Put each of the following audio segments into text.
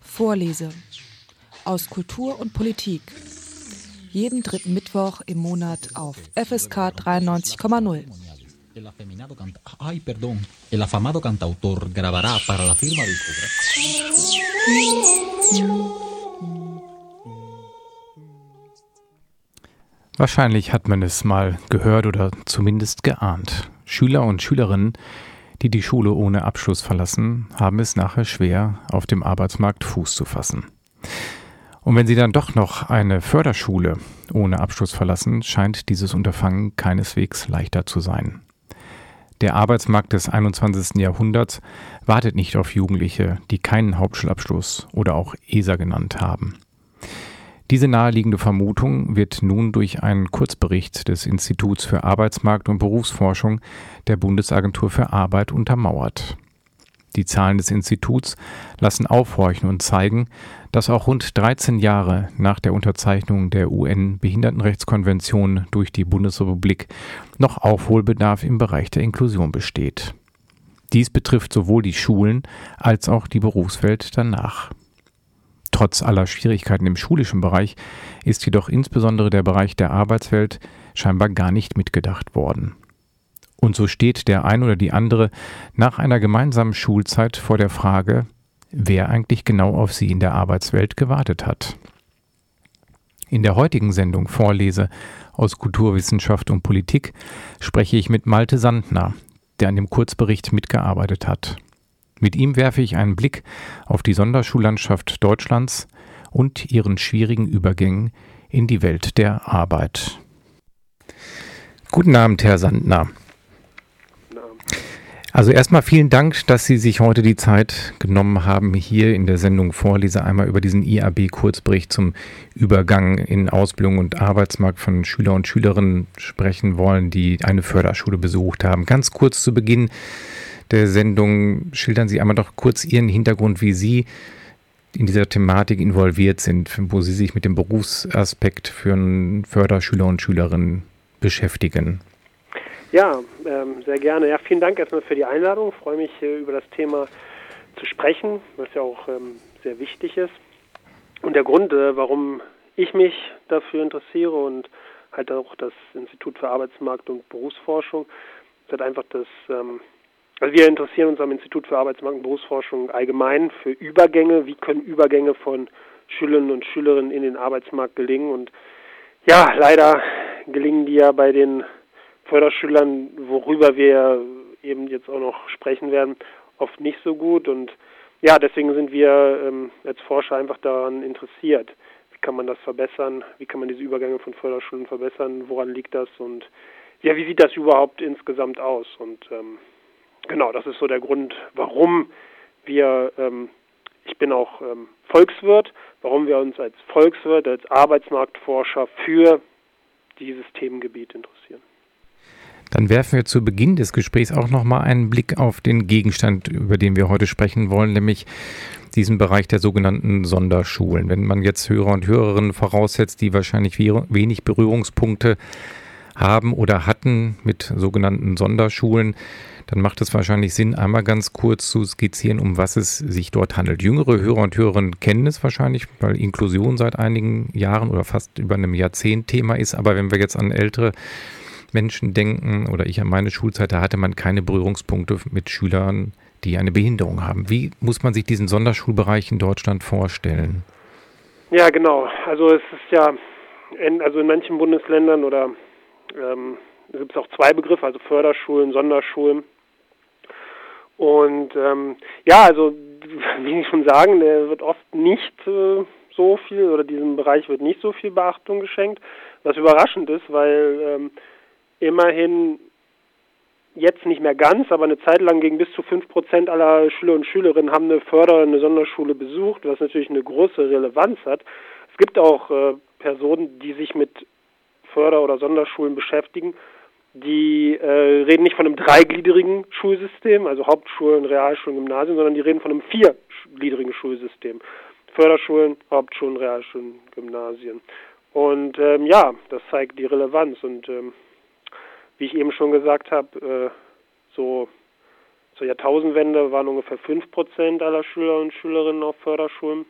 Vorlese aus Kultur und Politik. Jeden dritten Mittwoch im Monat auf FSK 93,0. El afeminado canta Ay, perdón. El afamado cantautor grabará para la firma discográfica. Wahrscheinlich hat man es mal gehört oder zumindest geahnt. Schüler und Schülerinnen, die die Schule ohne Abschluss verlassen, haben es nachher schwer, auf dem Arbeitsmarkt Fuß zu fassen. Und wenn sie dann doch noch eine Förderschule ohne Abschluss verlassen, scheint dieses Unterfangen keineswegs leichter zu sein. Der Arbeitsmarkt des 21. Jahrhunderts wartet nicht auf Jugendliche, die keinen Hauptschulabschluss oder auch ESA genannt haben. Diese naheliegende Vermutung wird nun durch einen Kurzbericht des Instituts für Arbeitsmarkt und Berufsforschung der Bundesagentur für Arbeit untermauert. Die Zahlen des Instituts lassen aufhorchen und zeigen, dass auch rund 13 Jahre nach der Unterzeichnung der UN-Behindertenrechtskonvention durch die Bundesrepublik noch Aufholbedarf im Bereich der Inklusion besteht. Dies betrifft sowohl die Schulen als auch die Berufswelt danach. Trotz aller Schwierigkeiten im schulischen Bereich ist jedoch insbesondere der Bereich der Arbeitswelt scheinbar gar nicht mitgedacht worden. Und so steht der ein oder die andere nach einer gemeinsamen Schulzeit vor der Frage, wer eigentlich genau auf sie in der Arbeitswelt gewartet hat. In der heutigen Sendung Vorlese aus Kulturwissenschaft und Politik spreche ich mit Malte Sandner, der an dem Kurzbericht mitgearbeitet hat. Mit ihm werfe ich einen Blick auf die Sonderschullandschaft Deutschlands und ihren schwierigen Übergängen in die Welt der Arbeit. Guten Abend, Herr Sandner. Also erstmal vielen Dank, dass Sie sich heute die Zeit genommen haben, hier in der Sendung Vorlese einmal über diesen IAB-Kurzbericht zum Übergang in Ausbildung und Arbeitsmarkt von Schüler und Schülerinnen sprechen wollen, die eine Förderschule besucht haben. Ganz kurz zu Beginn der Sendung schildern Sie einmal doch kurz Ihren Hintergrund, wie Sie in dieser Thematik involviert sind, wo Sie sich mit dem Berufsaspekt für Förderschüler und Schülerinnen beschäftigen. Ja, ähm, sehr gerne. Ja, vielen Dank erstmal für die Einladung. Ich freue mich, äh, über das Thema zu sprechen, was ja auch ähm, sehr wichtig ist. Und der Grund, äh, warum ich mich dafür interessiere und halt auch das Institut für Arbeitsmarkt und Berufsforschung, ist halt einfach das, ähm, also wir interessieren uns am Institut für Arbeitsmarkt und Berufsforschung allgemein für Übergänge. Wie können Übergänge von Schülerinnen und Schülerinnen in den Arbeitsmarkt gelingen? Und ja, leider gelingen die ja bei den Förderschülern, worüber wir eben jetzt auch noch sprechen werden, oft nicht so gut. Und ja, deswegen sind wir ähm, als Forscher einfach daran interessiert. Wie kann man das verbessern? Wie kann man diese Übergänge von Förderschulen verbessern? Woran liegt das? Und ja, wie sieht das überhaupt insgesamt aus? Und ähm, genau, das ist so der Grund, warum wir, ähm, ich bin auch ähm, Volkswirt, warum wir uns als Volkswirt, als Arbeitsmarktforscher für dieses Themengebiet interessieren. Dann werfen wir zu Beginn des Gesprächs auch noch mal einen Blick auf den Gegenstand, über den wir heute sprechen wollen, nämlich diesen Bereich der sogenannten Sonderschulen. Wenn man jetzt Hörer und Hörerinnen voraussetzt, die wahrscheinlich wenig Berührungspunkte haben oder hatten mit sogenannten Sonderschulen, dann macht es wahrscheinlich Sinn, einmal ganz kurz zu skizzieren, um was es sich dort handelt. Jüngere Hörer und Hörerinnen kennen es wahrscheinlich, weil Inklusion seit einigen Jahren oder fast über einem Jahrzehnt Thema ist. Aber wenn wir jetzt an ältere Menschen denken oder ich an meine Schulzeit, da hatte man keine Berührungspunkte mit Schülern, die eine Behinderung haben. Wie muss man sich diesen Sonderschulbereich in Deutschland vorstellen? Ja, genau. Also es ist ja, in, also in manchen Bundesländern oder ähm, gibt es auch zwei Begriffe, also Förderschulen, Sonderschulen. Und ähm, ja, also wie Sie schon sagen, der wird oft nicht äh, so viel oder diesem Bereich wird nicht so viel Beachtung geschenkt, was überraschend ist, weil ähm, immerhin jetzt nicht mehr ganz, aber eine Zeit lang gegen bis zu fünf Prozent aller Schüler und Schülerinnen haben eine Förder- eine Sonderschule besucht, was natürlich eine große Relevanz hat. Es gibt auch äh, Personen, die sich mit Förder- oder Sonderschulen beschäftigen, die äh, reden nicht von einem dreigliedrigen Schulsystem, also Hauptschulen, Realschulen, Gymnasien, sondern die reden von einem viergliedrigen Schulsystem. Förderschulen, Hauptschulen, Realschulen, Gymnasien. Und ähm, ja, das zeigt die Relevanz und ähm, wie ich eben schon gesagt habe, äh, so zur Jahrtausendwende waren ungefähr 5% aller Schüler und Schülerinnen auf Förderschulen.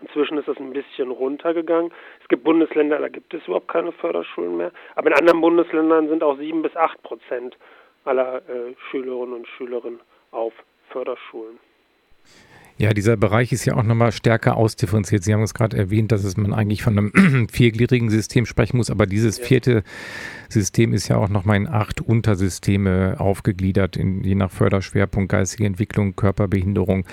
Inzwischen ist das ein bisschen runtergegangen. Es gibt Bundesländer, da gibt es überhaupt keine Förderschulen mehr. Aber in anderen Bundesländern sind auch 7 bis 8 Prozent aller äh, Schülerinnen und Schülerinnen auf Förderschulen. Ja, dieser Bereich ist ja auch nochmal stärker ausdifferenziert. Sie haben es gerade erwähnt, dass es man eigentlich von einem viergliedrigen System sprechen muss, aber dieses ja. vierte System ist ja auch nochmal in acht Untersysteme aufgegliedert, in, je nach Förderschwerpunkt, geistige Entwicklung, Körperbehinderung.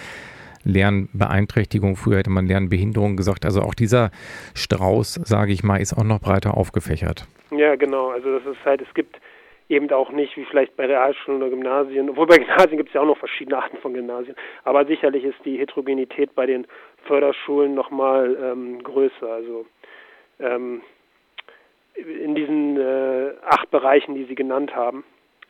Lernbeeinträchtigung, früher hätte man Lernbehinderung gesagt. Also auch dieser Strauß, sage ich mal, ist auch noch breiter aufgefächert. Ja, genau. Also das ist halt, es gibt eben auch nicht wie vielleicht bei Realschulen oder Gymnasien, obwohl bei Gymnasien gibt es ja auch noch verschiedene Arten von Gymnasien, aber sicherlich ist die Heterogenität bei den Förderschulen nochmal ähm, größer. Also ähm, in diesen äh, acht Bereichen, die Sie genannt haben,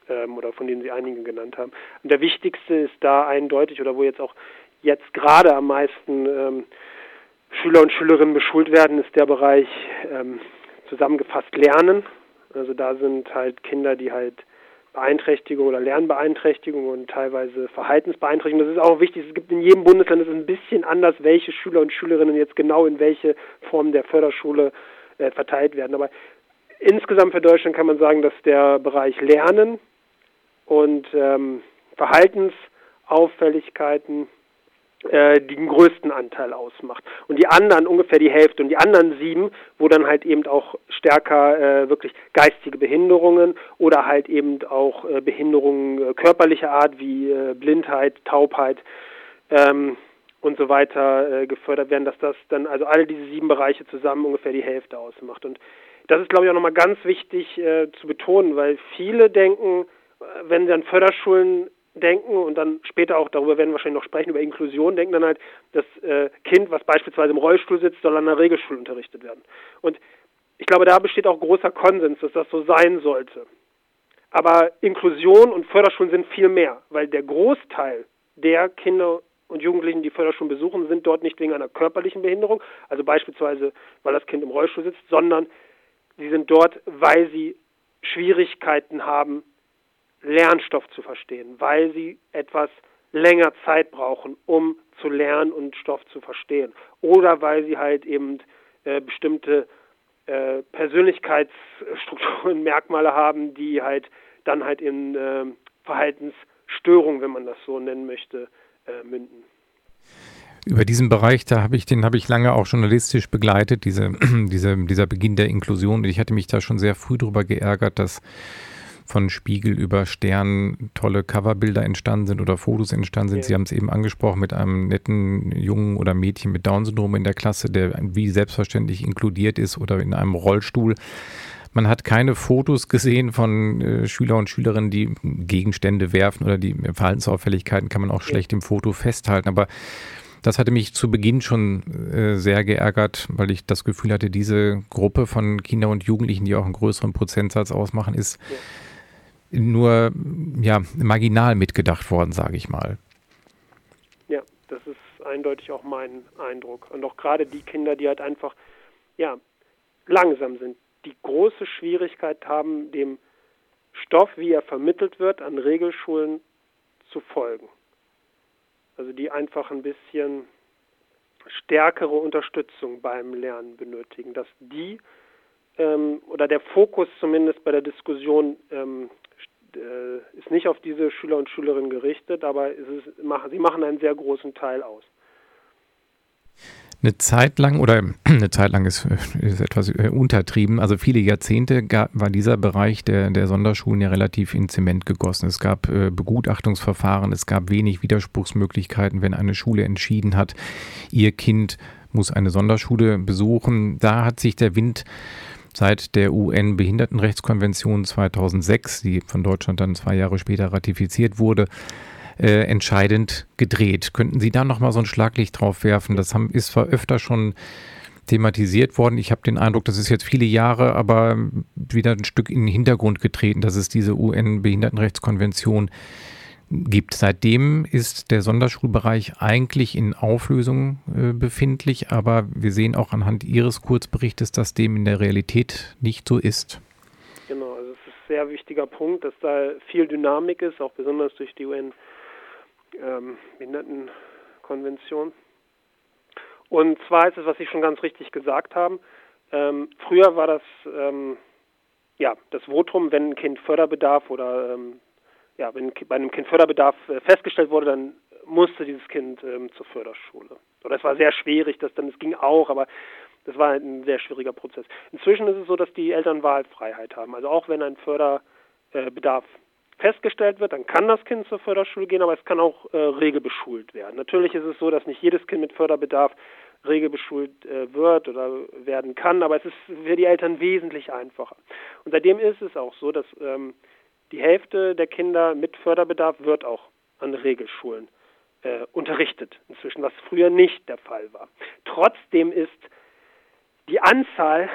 ähm, oder von denen Sie einige genannt haben. Und der wichtigste ist da eindeutig, oder wo jetzt auch jetzt gerade am meisten ähm, Schüler und Schülerinnen beschult werden, ist der Bereich ähm, zusammengefasst Lernen. Also da sind halt Kinder, die halt Beeinträchtigung oder Lernbeeinträchtigung und teilweise Verhaltensbeeinträchtigung. Das ist auch wichtig. Es gibt in jedem Bundesland ist ein bisschen anders, welche Schüler und Schülerinnen jetzt genau in welche Form der Förderschule äh, verteilt werden. Aber insgesamt für Deutschland kann man sagen, dass der Bereich Lernen und ähm, Verhaltensauffälligkeiten äh, den größten Anteil ausmacht. Und die anderen ungefähr die Hälfte. Und die anderen sieben, wo dann halt eben auch stärker äh, wirklich geistige Behinderungen oder halt eben auch äh, Behinderungen äh, körperlicher Art wie äh, Blindheit, Taubheit ähm, und so weiter äh, gefördert werden, dass das dann also alle diese sieben Bereiche zusammen ungefähr die Hälfte ausmacht. Und das ist, glaube ich, auch nochmal ganz wichtig zu betonen, weil viele denken, wenn sie an Förderschulen denken und dann später auch darüber werden wir wahrscheinlich noch sprechen, über Inklusion, denken dann halt, das äh, Kind, was beispielsweise im Rollstuhl sitzt, soll an der Regelschule unterrichtet werden. Und ich glaube, da besteht auch großer Konsens, dass das so sein sollte. Aber Inklusion und Förderschulen sind viel mehr, weil der Großteil der Kinder und Jugendlichen, die Förderschulen besuchen, sind dort nicht wegen einer körperlichen Behinderung, also beispielsweise, weil das Kind im Rollstuhl sitzt, sondern sie sind dort, weil sie Schwierigkeiten haben, Lernstoff zu verstehen, weil sie etwas länger Zeit brauchen, um zu lernen und Stoff zu verstehen. Oder weil sie halt eben äh, bestimmte äh, Persönlichkeitsstrukturen, Merkmale haben, die halt dann halt in äh, Verhaltensstörungen, wenn man das so nennen möchte, äh, münden. Über diesen Bereich, da habe ich, den habe ich lange auch journalistisch begleitet, diese, diese, dieser Beginn der Inklusion. Ich hatte mich da schon sehr früh darüber geärgert, dass von Spiegel über Stern tolle Coverbilder entstanden sind oder Fotos entstanden sind. Ja. Sie haben es eben angesprochen mit einem netten Jungen oder Mädchen mit Down-Syndrom in der Klasse, der wie selbstverständlich inkludiert ist oder in einem Rollstuhl. Man hat keine Fotos gesehen von äh, Schüler und Schülerinnen, die Gegenstände werfen oder die Verhaltensauffälligkeiten kann man auch schlecht im Foto festhalten. Aber das hatte mich zu Beginn schon äh, sehr geärgert, weil ich das Gefühl hatte, diese Gruppe von Kindern und Jugendlichen, die auch einen größeren Prozentsatz ausmachen, ist ja nur ja, marginal mitgedacht worden, sage ich mal. Ja, das ist eindeutig auch mein Eindruck. Und auch gerade die Kinder, die halt einfach ja, langsam sind, die große Schwierigkeit haben, dem Stoff, wie er vermittelt wird, an Regelschulen zu folgen. Also die einfach ein bisschen stärkere Unterstützung beim Lernen benötigen, dass die ähm, oder der Fokus zumindest bei der Diskussion ähm, äh, ist nicht auf diese Schüler und Schülerinnen gerichtet, aber ist, sie machen einen sehr großen Teil aus. Eine Zeit lang, oder eine Zeit lang ist, ist etwas äh, untertrieben, also viele Jahrzehnte gab, war dieser Bereich der, der Sonderschulen ja relativ in Zement gegossen. Es gab äh, Begutachtungsverfahren, es gab wenig Widerspruchsmöglichkeiten, wenn eine Schule entschieden hat, ihr Kind muss eine Sonderschule besuchen. Da hat sich der Wind seit der UN-Behindertenrechtskonvention 2006, die von Deutschland dann zwei Jahre später ratifiziert wurde, äh, entscheidend gedreht. Könnten Sie da nochmal so ein Schlaglicht drauf werfen? Das haben, ist zwar öfter schon thematisiert worden. Ich habe den Eindruck, das ist jetzt viele Jahre, aber wieder ein Stück in den Hintergrund getreten, dass es diese UN-Behindertenrechtskonvention gibt. Seitdem ist der Sonderschulbereich eigentlich in Auflösung äh, befindlich, aber wir sehen auch anhand Ihres Kurzberichtes, dass dem in der Realität nicht so ist. Genau, also es ist sehr wichtiger Punkt, dass da viel Dynamik ist, auch besonders durch die UN ähm, Behindertenkonvention. Und zwar ist es, was Sie schon ganz richtig gesagt haben. Ähm, früher war das ähm, ja das Votum, wenn ein Kind Förderbedarf oder ähm, ja, wenn bei einem Kind Förderbedarf äh, festgestellt wurde, dann musste dieses Kind ähm, zur Förderschule. Oder es war sehr schwierig, das dann es ging auch, aber das war ein sehr schwieriger Prozess. Inzwischen ist es so, dass die Eltern Wahlfreiheit haben. Also auch wenn ein Förderbedarf festgestellt wird, dann kann das Kind zur Förderschule gehen, aber es kann auch äh, regelbeschult werden. Natürlich ist es so, dass nicht jedes Kind mit Förderbedarf regelbeschult äh, wird oder werden kann, aber es ist für die Eltern wesentlich einfacher. Und seitdem ist es auch so, dass ähm, die Hälfte der Kinder mit Förderbedarf wird auch an Regelschulen äh, unterrichtet, inzwischen, was früher nicht der Fall war. Trotzdem ist die Anzahl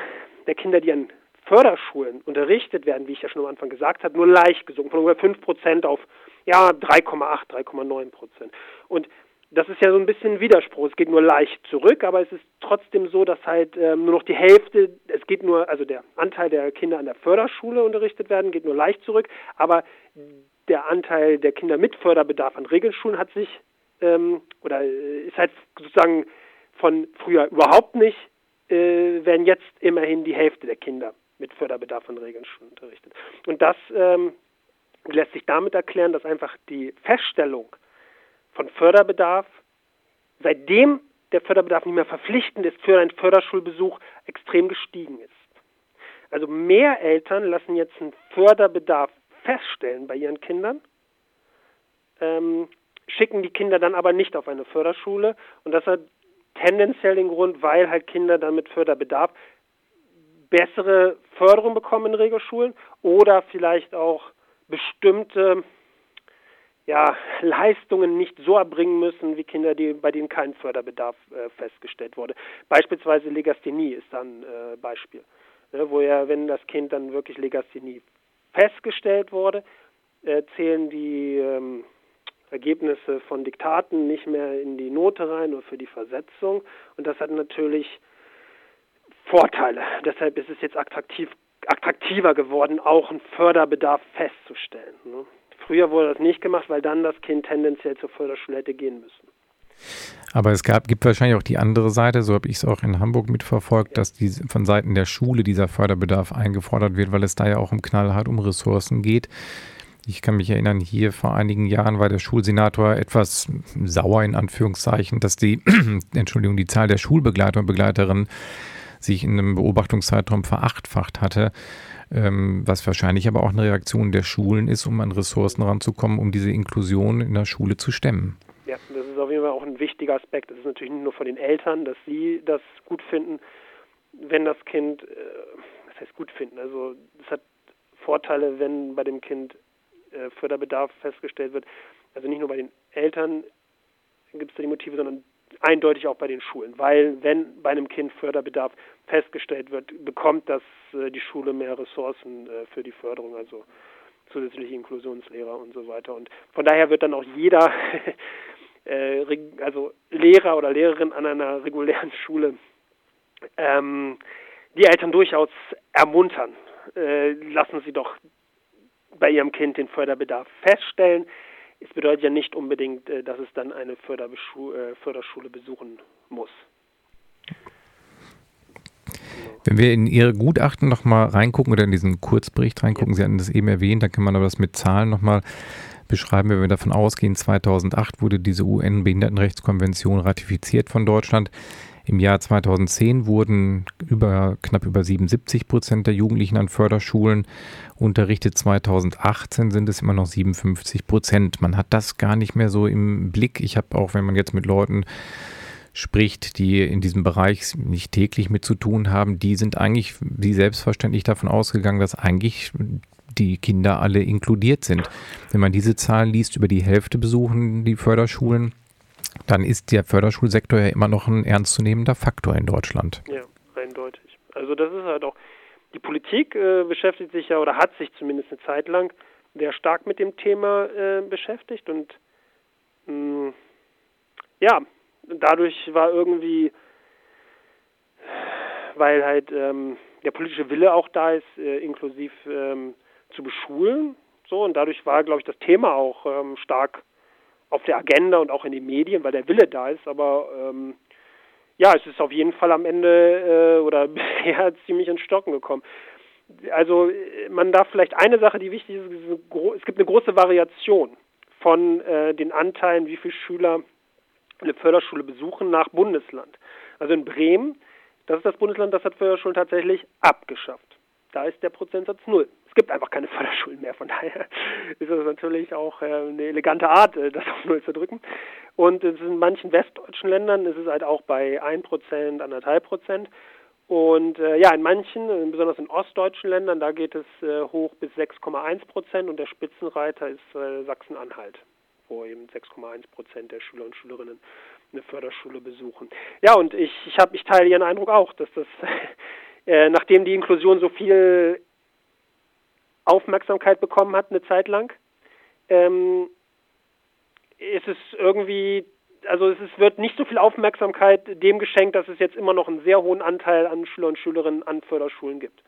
der Kinder, die an Förderschulen unterrichtet werden, wie ich ja schon am Anfang gesagt habe, nur leicht gesunken, von ungefähr 5 Prozent auf ja, 3,8, 3,9 Prozent. Und das ist ja so ein bisschen Widerspruch. Es geht nur leicht zurück, aber es ist trotzdem so, dass halt ähm, nur noch die Hälfte, es geht nur, also der Anteil der Kinder an der Förderschule unterrichtet werden, geht nur leicht zurück, aber der Anteil der Kinder mit Förderbedarf an Regelschulen hat sich ähm, oder äh, ist halt sozusagen von früher überhaupt nicht, äh, werden jetzt immerhin die Hälfte der Kinder mit Förderbedarf an Regelschulen unterrichtet. Und das ähm, lässt sich damit erklären, dass einfach die Feststellung von Förderbedarf, seitdem der Förderbedarf nicht mehr verpflichtend ist für einen Förderschulbesuch, extrem gestiegen ist. Also mehr Eltern lassen jetzt einen Förderbedarf feststellen bei ihren Kindern, ähm, schicken die Kinder dann aber nicht auf eine Förderschule und das hat tendenziell den Grund, weil halt Kinder dann mit Förderbedarf bessere Förderung bekommen in Regelschulen oder vielleicht auch bestimmte ja, Leistungen nicht so erbringen müssen wie Kinder, die, bei denen kein Förderbedarf äh, festgestellt wurde. Beispielsweise Legasthenie ist dann äh, Beispiel, ne, wo ja, wenn das Kind dann wirklich Legasthenie festgestellt wurde, äh, zählen die ähm, Ergebnisse von Diktaten nicht mehr in die Note rein oder für die Versetzung. Und das hat natürlich Vorteile. Deshalb ist es jetzt attraktiv, attraktiver geworden, auch einen Förderbedarf festzustellen. Ne? Früher wurde das nicht gemacht, weil dann das Kind tendenziell zur Förderschule hätte gehen müssen. Aber es gab, gibt wahrscheinlich auch die andere Seite, so habe ich es auch in Hamburg mitverfolgt, dass die, von Seiten der Schule dieser Förderbedarf eingefordert wird, weil es da ja auch im Knallhart um Ressourcen geht. Ich kann mich erinnern, hier vor einigen Jahren war der Schulsenator etwas sauer in Anführungszeichen, dass die, Entschuldigung, die Zahl der Schulbegleiter und Begleiterinnen sich in einem Beobachtungszeitraum verachtfacht hatte, was wahrscheinlich aber auch eine Reaktion der Schulen ist, um an Ressourcen ranzukommen, um diese Inklusion in der Schule zu stemmen. Ja, das ist auf jeden Fall auch ein wichtiger Aspekt. Das ist natürlich nicht nur von den Eltern, dass sie das gut finden, wenn das Kind, äh, was heißt gut finden, also es hat Vorteile, wenn bei dem Kind äh, Förderbedarf festgestellt wird. Also nicht nur bei den Eltern gibt es da die Motive, sondern eindeutig auch bei den Schulen, weil wenn bei einem Kind Förderbedarf festgestellt wird, bekommt das äh, die Schule mehr Ressourcen äh, für die Förderung, also zusätzliche Inklusionslehrer und so weiter. Und von daher wird dann auch jeder, äh, also Lehrer oder Lehrerin an einer regulären Schule, ähm, die Eltern durchaus ermuntern. Äh, lassen Sie doch bei Ihrem Kind den Förderbedarf feststellen. Es bedeutet ja nicht unbedingt, äh, dass es dann eine äh, Förderschule besuchen muss. Wenn wir in Ihre Gutachten nochmal reingucken oder in diesen Kurzbericht reingucken, ja. Sie hatten das eben erwähnt, da kann man aber das mit Zahlen nochmal beschreiben, wenn wir davon ausgehen, 2008 wurde diese UN-Behindertenrechtskonvention ratifiziert von Deutschland. Im Jahr 2010 wurden über, knapp über 77 Prozent der Jugendlichen an Förderschulen unterrichtet. 2018 sind es immer noch 57 Prozent. Man hat das gar nicht mehr so im Blick. Ich habe auch, wenn man jetzt mit Leuten spricht, die in diesem Bereich nicht täglich mit zu tun haben, die sind eigentlich wie selbstverständlich davon ausgegangen, dass eigentlich die Kinder alle inkludiert sind. Wenn man diese Zahlen liest, über die Hälfte besuchen die Förderschulen dann ist der Förderschulsektor ja immer noch ein ernstzunehmender Faktor in Deutschland. Ja, eindeutig. Also das ist halt auch, die Politik äh, beschäftigt sich ja oder hat sich zumindest eine Zeit lang sehr stark mit dem Thema äh, beschäftigt und mh, mm, ja, dadurch war irgendwie, weil halt ähm, der politische Wille auch da ist, äh, inklusiv ähm, zu beschulen. So, und dadurch war, glaube ich, das Thema auch ähm, stark auf der Agenda und auch in den Medien, weil der Wille da ist. Aber ähm, ja, es ist auf jeden Fall am Ende äh, oder bisher ziemlich ins Stocken gekommen. Also man darf vielleicht eine Sache, die wichtig ist, es gibt eine große Variation von äh, den Anteilen, wie viele Schüler eine Förderschule besuchen nach Bundesland. Also in Bremen, das ist das Bundesland, das hat Förderschulen tatsächlich abgeschafft. Da ist der Prozentsatz null. Gibt einfach keine Förderschulen mehr, von daher ist das natürlich auch äh, eine elegante Art, äh, das auf null zu drücken. Und in manchen westdeutschen Ländern ist es halt auch bei 1%, 1,5 Prozent. Und äh, ja, in manchen, besonders in ostdeutschen Ländern, da geht es hoch bis 6,1 Prozent und der Spitzenreiter ist Sachsen-Anhalt, wo eben 6,1 Prozent der Schüler und Schülerinnen eine Förderschule besuchen. Ja, und ich, ich, hab, ich teile Ihren Eindruck auch, dass das, nachdem die Inklusion so viel Aufmerksamkeit bekommen hat, eine Zeit lang, ähm, es irgendwie also es ist, wird nicht so viel Aufmerksamkeit dem geschenkt, dass es jetzt immer noch einen sehr hohen Anteil an Schüler und Schülerinnen an Förderschulen gibt.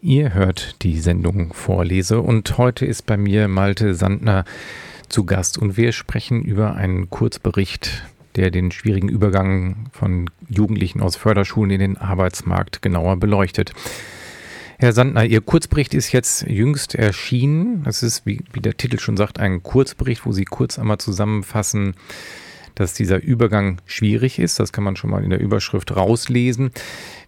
Ihr hört die Sendung Vorlese und heute ist bei mir Malte Sandner zu Gast und wir sprechen über einen Kurzbericht, der den schwierigen Übergang von Jugendlichen aus Förderschulen in den Arbeitsmarkt genauer beleuchtet. Herr Sandner, Ihr Kurzbericht ist jetzt jüngst erschienen. Es ist, wie, wie der Titel schon sagt, ein Kurzbericht, wo Sie kurz einmal zusammenfassen, dass dieser Übergang schwierig ist. Das kann man schon mal in der Überschrift rauslesen.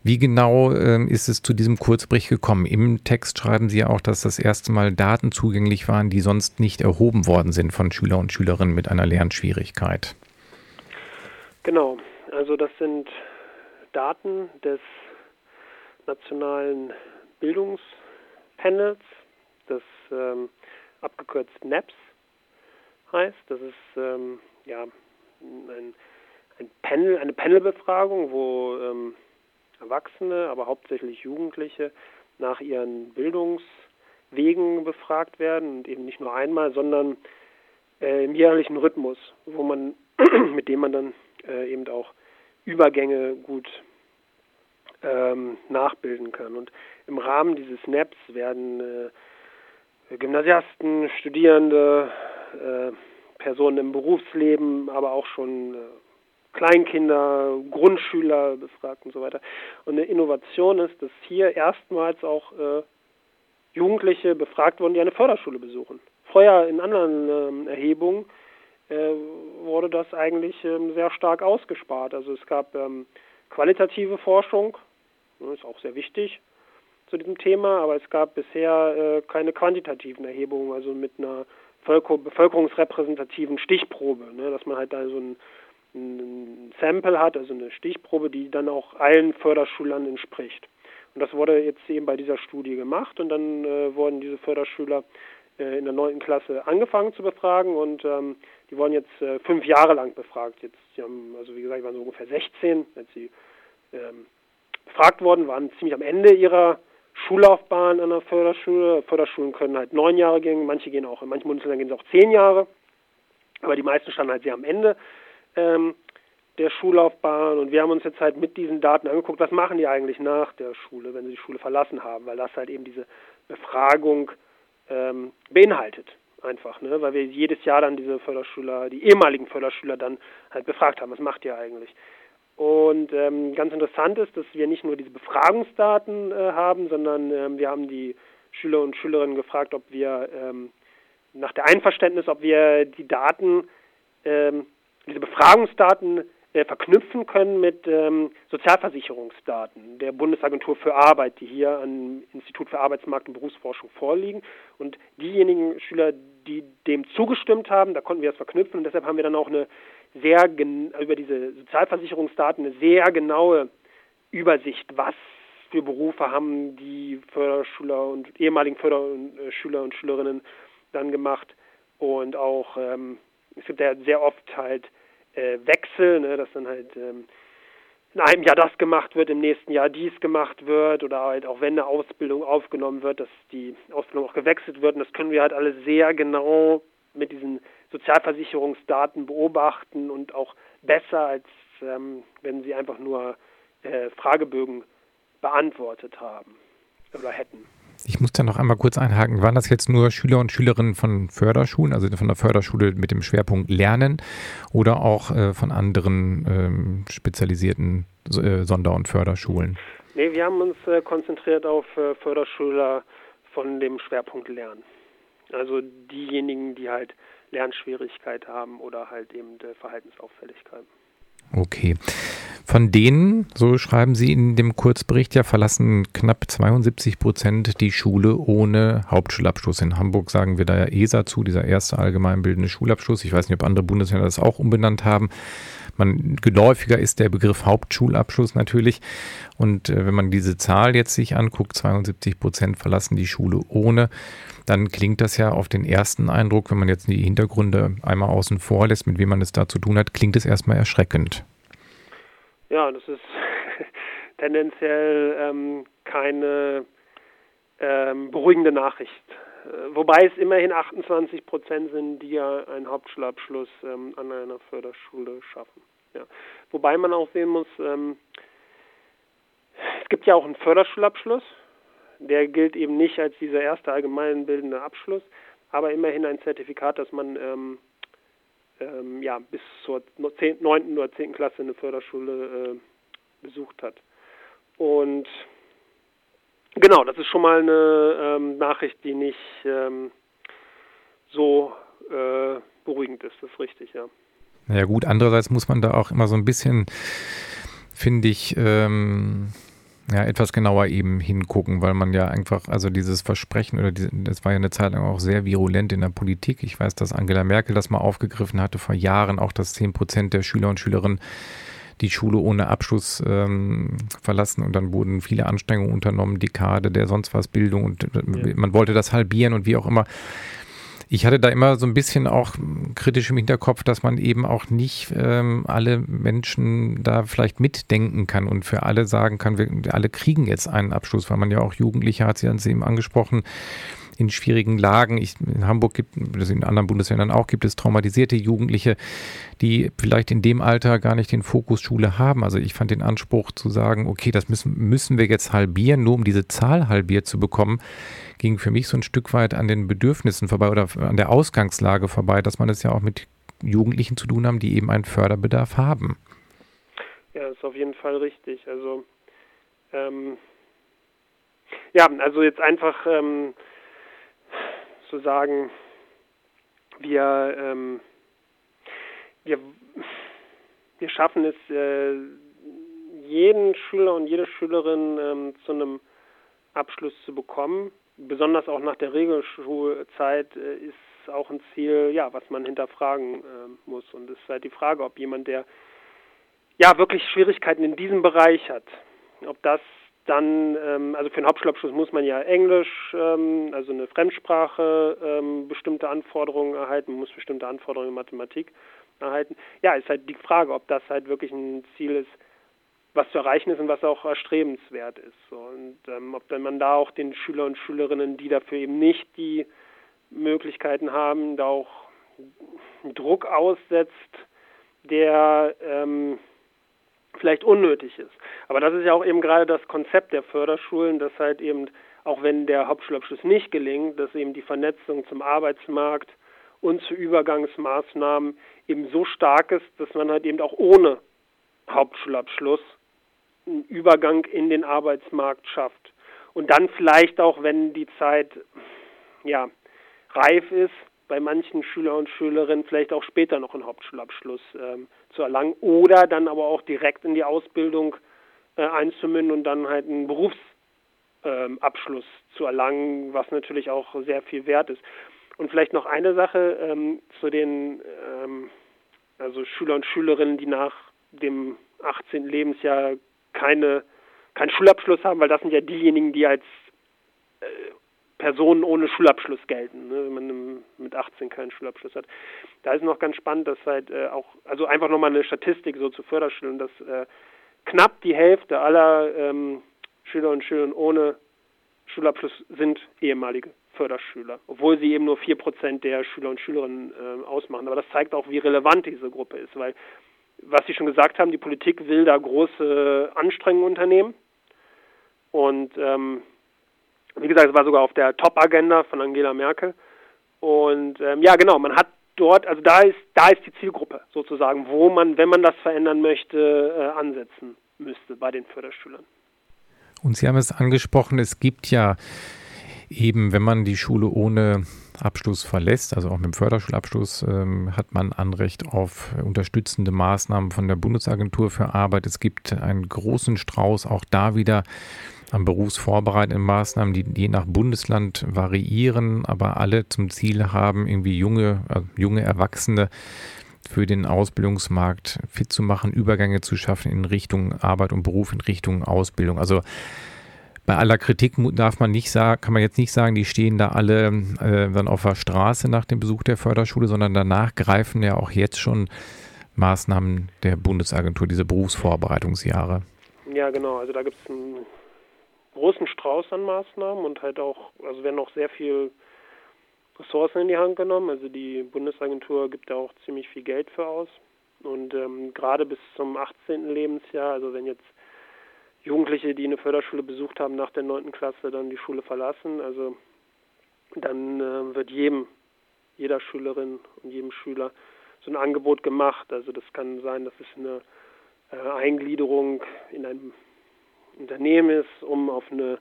Wie genau äh, ist es zu diesem Kurzbericht gekommen? Im Text schreiben Sie ja auch, dass das erste Mal Daten zugänglich waren, die sonst nicht erhoben worden sind von Schüler und Schülerinnen mit einer Lernschwierigkeit. Genau, also das sind Daten des Nationalen Bildungspanels, das ähm, abgekürzt NAPS heißt. Das ist ähm, ja ein, ein Panel, eine Panelbefragung, wo ähm, Erwachsene, aber hauptsächlich Jugendliche nach ihren Bildungswegen befragt werden und eben nicht nur einmal, sondern äh, im jährlichen Rhythmus, wo man mit dem man dann äh, eben auch Übergänge gut ähm, nachbilden kann. Und im Rahmen dieses NAPs werden äh, Gymnasiasten, Studierende, äh, Personen im Berufsleben, aber auch schon äh, Kleinkinder, Grundschüler befragt und so weiter. Und eine Innovation ist, dass hier erstmals auch äh, Jugendliche befragt wurden, die eine Förderschule besuchen. Vorher in anderen ähm, Erhebungen äh, wurde das eigentlich ähm, sehr stark ausgespart. Also es gab ähm, qualitative Forschung, ist auch sehr wichtig, zu diesem Thema, aber es gab bisher äh, keine quantitativen Erhebungen, also mit einer bevölkerungsrepräsentativen Stichprobe, ne, dass man halt da so ein, ein Sample hat, also eine Stichprobe, die dann auch allen Förderschülern entspricht. Und das wurde jetzt eben bei dieser Studie gemacht und dann äh, wurden diese Förderschüler äh, in der neunten Klasse angefangen zu befragen und ähm, die wurden jetzt äh, fünf Jahre lang befragt. Jetzt, sie haben, also wie gesagt, waren so ungefähr 16, als sie ähm, befragt worden, waren ziemlich am Ende ihrer Schullaufbahn an der Förderschule. Förderschulen können halt neun Jahre gehen, manche gehen auch, in manchen Bundesländern gehen es auch zehn Jahre, aber die meisten standen halt sehr am Ende ähm, der Schullaufbahn und wir haben uns jetzt halt mit diesen Daten angeguckt, was machen die eigentlich nach der Schule, wenn sie die Schule verlassen haben, weil das halt eben diese Befragung ähm, beinhaltet einfach, ne? weil wir jedes Jahr dann diese Förderschüler, die ehemaligen Förderschüler dann halt befragt haben, was macht ihr eigentlich? Und ähm, ganz interessant ist, dass wir nicht nur diese Befragungsdaten äh, haben, sondern ähm, wir haben die Schüler und Schülerinnen gefragt, ob wir ähm, nach der Einverständnis, ob wir die Daten, ähm, diese Befragungsdaten äh, verknüpfen können mit ähm, Sozialversicherungsdaten der Bundesagentur für Arbeit, die hier am Institut für Arbeitsmarkt und Berufsforschung vorliegen. Und diejenigen Schüler, die dem zugestimmt haben, da konnten wir das verknüpfen und deshalb haben wir dann auch eine sehr über diese Sozialversicherungsdaten eine sehr genaue Übersicht, was für Berufe haben die Förderschüler und ehemaligen Förderschüler und Schülerinnen dann gemacht. Und auch ähm, es gibt ja sehr oft halt äh, Wechsel, ne, dass dann halt ähm, in einem Jahr das gemacht wird, im nächsten Jahr dies gemacht wird oder halt auch wenn eine Ausbildung aufgenommen wird, dass die Ausbildung auch gewechselt wird. Und das können wir halt alle sehr genau mit diesen Sozialversicherungsdaten beobachten und auch besser, als ähm, wenn sie einfach nur äh, Fragebögen beantwortet haben oder hätten. Ich muss da noch einmal kurz einhaken. Waren das jetzt nur Schüler und Schülerinnen von Förderschulen, also von der Förderschule mit dem Schwerpunkt Lernen oder auch äh, von anderen ähm, spezialisierten äh, Sonder- und Förderschulen? Nee, wir haben uns äh, konzentriert auf äh, Förderschüler von dem Schwerpunkt Lernen. Also diejenigen, die halt Lernschwierigkeit haben oder halt eben Verhaltensauffälligkeiten. Okay. Von denen, so schreiben Sie in dem Kurzbericht, ja verlassen knapp 72 Prozent die Schule ohne Hauptschulabschluss. In Hamburg sagen wir da ja ESA zu, dieser erste allgemeinbildende Schulabschluss. Ich weiß nicht, ob andere Bundesländer das auch umbenannt haben. Man, geläufiger ist der Begriff Hauptschulabschluss natürlich. Und äh, wenn man diese Zahl jetzt sich anguckt, 72 Prozent verlassen die Schule ohne, dann klingt das ja auf den ersten Eindruck, wenn man jetzt die Hintergründe einmal außen vor lässt, mit wem man es da zu tun hat, klingt es erstmal erschreckend. Ja, das ist tendenziell ähm, keine ähm, beruhigende Nachricht. Äh, wobei es immerhin 28 Prozent sind, die ja einen Hauptschulabschluss ähm, an einer Förderschule schaffen. Ja. Wobei man auch sehen muss, ähm, es gibt ja auch einen Förderschulabschluss, der gilt eben nicht als dieser erste allgemeinbildende Abschluss, aber immerhin ein Zertifikat, dass man ähm, ähm, ja, bis zur 10, 9. oder 10. Klasse eine Förderschule äh, besucht hat. Und genau, das ist schon mal eine ähm, Nachricht, die nicht ähm, so äh, beruhigend ist, das ist richtig, ja. Ja gut, andererseits muss man da auch immer so ein bisschen, finde ich, ähm, ja, etwas genauer eben hingucken, weil man ja einfach, also dieses Versprechen oder die, das war ja eine Zeit lang auch sehr virulent in der Politik. Ich weiß, dass Angela Merkel das mal aufgegriffen hatte vor Jahren, auch dass 10 Prozent der Schüler und Schülerinnen die Schule ohne Abschluss ähm, verlassen und dann wurden viele Anstrengungen unternommen, Dekade der sonst was Bildung und ja. man wollte das halbieren und wie auch immer. Ich hatte da immer so ein bisschen auch kritisch im Hinterkopf, dass man eben auch nicht ähm, alle Menschen da vielleicht mitdenken kann und für alle sagen kann, wir alle kriegen jetzt einen Abschluss, weil man ja auch Jugendliche hat sie dann eben angesprochen, in schwierigen Lagen. Ich, in Hamburg gibt es in anderen Bundesländern auch, gibt es traumatisierte Jugendliche, die vielleicht in dem Alter gar nicht den Fokus Schule haben. Also ich fand den Anspruch zu sagen, okay, das müssen, müssen wir jetzt halbieren, nur um diese Zahl halbiert zu bekommen, ging für mich so ein Stück weit an den Bedürfnissen vorbei oder an der Ausgangslage vorbei, dass man es ja auch mit Jugendlichen zu tun haben, die eben einen Förderbedarf haben. Ja, das ist auf jeden Fall richtig. Also ähm, ja, also jetzt einfach ähm, zu sagen, wir ähm, wir wir schaffen es äh, jeden Schüler und jede Schülerin ähm, zu einem Abschluss zu bekommen besonders auch nach der Regelschulzeit äh, ist auch ein Ziel, ja, was man hinterfragen äh, muss. Und es ist halt die Frage, ob jemand, der ja wirklich Schwierigkeiten in diesem Bereich hat, ob das dann, ähm, also für einen Hauptschulabschluss muss man ja Englisch, ähm, also eine Fremdsprache, ähm, bestimmte Anforderungen erhalten, man muss bestimmte Anforderungen in Mathematik erhalten. Ja, ist halt die Frage, ob das halt wirklich ein Ziel ist, was zu erreichen ist und was auch erstrebenswert ist. So. Und ähm, ob dann man da auch den Schüler und Schülerinnen, die dafür eben nicht die Möglichkeiten haben, da auch Druck aussetzt, der ähm, vielleicht unnötig ist. Aber das ist ja auch eben gerade das Konzept der Förderschulen, dass halt eben, auch wenn der Hauptschulabschluss nicht gelingt, dass eben die Vernetzung zum Arbeitsmarkt und zu Übergangsmaßnahmen eben so stark ist, dass man halt eben auch ohne Hauptschulabschluss einen Übergang in den Arbeitsmarkt schafft. Und dann vielleicht auch, wenn die Zeit ja, reif ist, bei manchen Schüler und Schülerinnen vielleicht auch später noch einen Hauptschulabschluss ähm, zu erlangen oder dann aber auch direkt in die Ausbildung äh, einzumünden und dann halt einen Berufsabschluss ähm, zu erlangen, was natürlich auch sehr viel wert ist. Und vielleicht noch eine Sache ähm, zu den ähm, also Schüler und Schülerinnen, die nach dem 18. Lebensjahr keine, keinen Schulabschluss haben, weil das sind ja diejenigen, die als äh, Personen ohne Schulabschluss gelten, ne, wenn man mit 18 keinen Schulabschluss hat. Da ist noch ganz spannend, dass halt äh, auch, also einfach nochmal eine Statistik so zu Förderschulen, dass äh, knapp die Hälfte aller ähm, Schüler und Schülerinnen ohne Schulabschluss sind ehemalige Förderschüler, obwohl sie eben nur 4% der Schüler und Schülerinnen äh, ausmachen. Aber das zeigt auch, wie relevant diese Gruppe ist, weil was Sie schon gesagt haben, die Politik will da große Anstrengungen unternehmen. Und ähm, wie gesagt, es war sogar auf der Top-Agenda von Angela Merkel. Und ähm, ja, genau, man hat dort, also da ist, da ist die Zielgruppe sozusagen, wo man, wenn man das verändern möchte, äh, ansetzen müsste bei den Förderschülern. Und Sie haben es angesprochen, es gibt ja eben, wenn man die Schule ohne Abschluss verlässt, also auch mit dem Förderschulabschluss, ähm, hat man Anrecht auf unterstützende Maßnahmen von der Bundesagentur für Arbeit. Es gibt einen großen Strauß auch da wieder an berufsvorbereitenden Maßnahmen, die je nach Bundesland variieren, aber alle zum Ziel haben, irgendwie junge, äh, junge Erwachsene für den Ausbildungsmarkt fit zu machen, Übergänge zu schaffen in Richtung Arbeit und Beruf, in Richtung Ausbildung. Also bei aller Kritik darf man nicht sagen, kann man jetzt nicht sagen, die stehen da alle äh, dann auf der Straße nach dem Besuch der Förderschule, sondern danach greifen ja auch jetzt schon Maßnahmen der Bundesagentur, diese Berufsvorbereitungsjahre. Ja, genau. Also da gibt es einen großen Strauß an Maßnahmen und halt auch, also werden auch sehr viel Ressourcen in die Hand genommen. Also die Bundesagentur gibt da auch ziemlich viel Geld für aus. Und ähm, gerade bis zum 18. Lebensjahr, also wenn jetzt Jugendliche, die eine Förderschule besucht haben, nach der 9. Klasse dann die Schule verlassen, also dann äh, wird jedem, jeder Schülerin und jedem Schüler so ein Angebot gemacht. Also das kann sein, dass es eine äh, Eingliederung in ein Unternehmen ist, um auf eine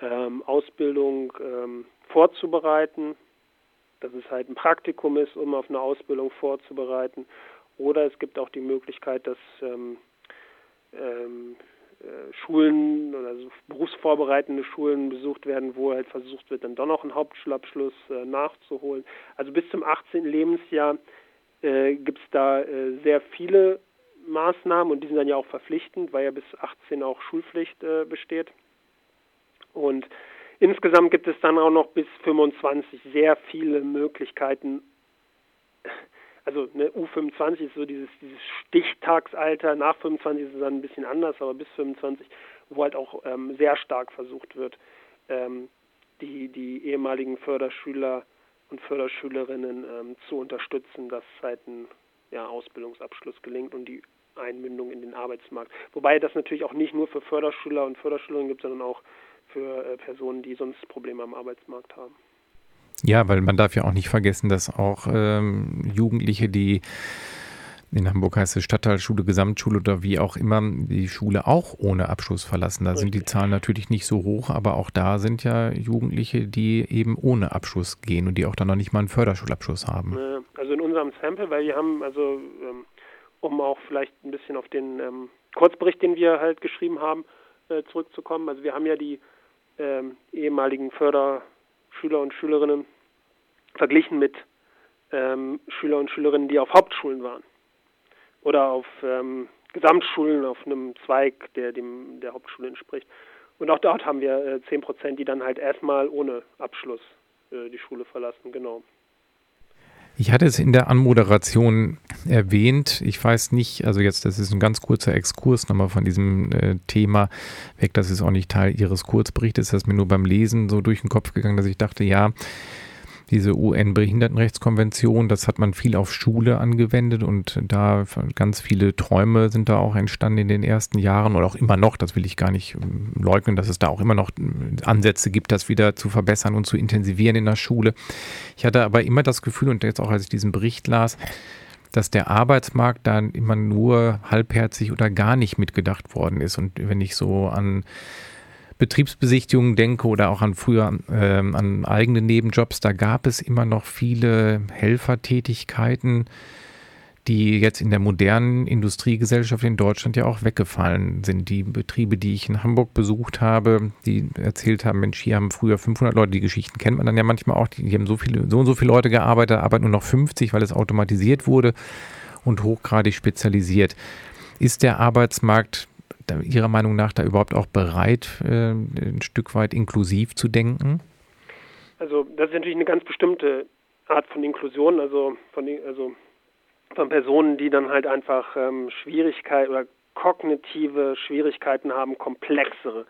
ähm, Ausbildung ähm, vorzubereiten dass es halt ein Praktikum ist, um auf eine Ausbildung vorzubereiten. Oder es gibt auch die Möglichkeit, dass ähm, ähm, äh, Schulen oder so berufsvorbereitende Schulen besucht werden, wo halt versucht wird, dann doch noch einen Hauptschulabschluss äh, nachzuholen. Also bis zum 18. Lebensjahr äh, gibt es da äh, sehr viele Maßnahmen und die sind dann ja auch verpflichtend, weil ja bis 18 auch Schulpflicht äh, besteht. Und Insgesamt gibt es dann auch noch bis 25 sehr viele Möglichkeiten. Also eine U25 ist so dieses, dieses Stichtagsalter, nach 25 ist es dann ein bisschen anders, aber bis 25, wo halt auch ähm, sehr stark versucht wird, ähm, die, die ehemaligen Förderschüler und Förderschülerinnen ähm, zu unterstützen, dass halt ein ja, Ausbildungsabschluss gelingt und die Einbindung in den Arbeitsmarkt. Wobei das natürlich auch nicht nur für Förderschüler und Förderschülerinnen gibt, sondern auch für äh, Personen, die sonst Probleme am Arbeitsmarkt haben. Ja, weil man darf ja auch nicht vergessen, dass auch ähm, Jugendliche, die in Hamburg heißt es Stadtteilschule, Gesamtschule oder wie auch immer, die Schule auch ohne Abschluss verlassen. Da sind die Zahlen natürlich nicht so hoch, aber auch da sind ja Jugendliche, die eben ohne Abschluss gehen und die auch dann noch nicht mal einen Förderschulabschluss haben. Also in unserem Sample, weil wir haben, also ähm, um auch vielleicht ein bisschen auf den ähm, Kurzbericht, den wir halt geschrieben haben, äh, zurückzukommen. Also wir haben ja die ähm, ehemaligen Förderschüler und Schülerinnen verglichen mit ähm, Schüler und Schülerinnen, die auf Hauptschulen waren oder auf ähm, Gesamtschulen auf einem Zweig, der dem der Hauptschule entspricht. Und auch dort haben wir äh, 10 Prozent, die dann halt erstmal ohne Abschluss äh, die Schule verlassen, genau. Ich hatte es in der Anmoderation erwähnt. Ich weiß nicht, also jetzt, das ist ein ganz kurzer Exkurs nochmal von diesem äh, Thema weg. Das ist auch nicht Teil Ihres Kurzberichtes. Das ist mir nur beim Lesen so durch den Kopf gegangen, dass ich dachte, ja, diese UN-Behindertenrechtskonvention, das hat man viel auf Schule angewendet und da ganz viele Träume sind da auch entstanden in den ersten Jahren oder auch immer noch, das will ich gar nicht ähm, leugnen, dass es da auch immer noch äh, Ansätze gibt, das wieder zu verbessern und zu intensivieren in der Schule. Ich hatte aber immer das Gefühl und jetzt auch als ich diesen Bericht las, dass der Arbeitsmarkt dann immer nur halbherzig oder gar nicht mitgedacht worden ist. Und wenn ich so an Betriebsbesichtigungen denke oder auch an früher äh, an eigene Nebenjobs, da gab es immer noch viele Helfertätigkeiten, die jetzt in der modernen Industriegesellschaft in Deutschland ja auch weggefallen sind. Die Betriebe, die ich in Hamburg besucht habe, die erzählt haben, Mensch, hier haben früher 500 Leute, die Geschichten kennt man dann ja manchmal auch, die, die haben so viele, so und so viele Leute gearbeitet, arbeiten nur noch 50, weil es automatisiert wurde und hochgradig spezialisiert. Ist der Arbeitsmarkt Ihrer Meinung nach da überhaupt auch bereit, äh, ein Stück weit inklusiv zu denken? Also das ist natürlich eine ganz bestimmte Art von Inklusion, also von, also von Personen, die dann halt einfach ähm, Schwierigkeiten oder kognitive Schwierigkeiten haben, komplexere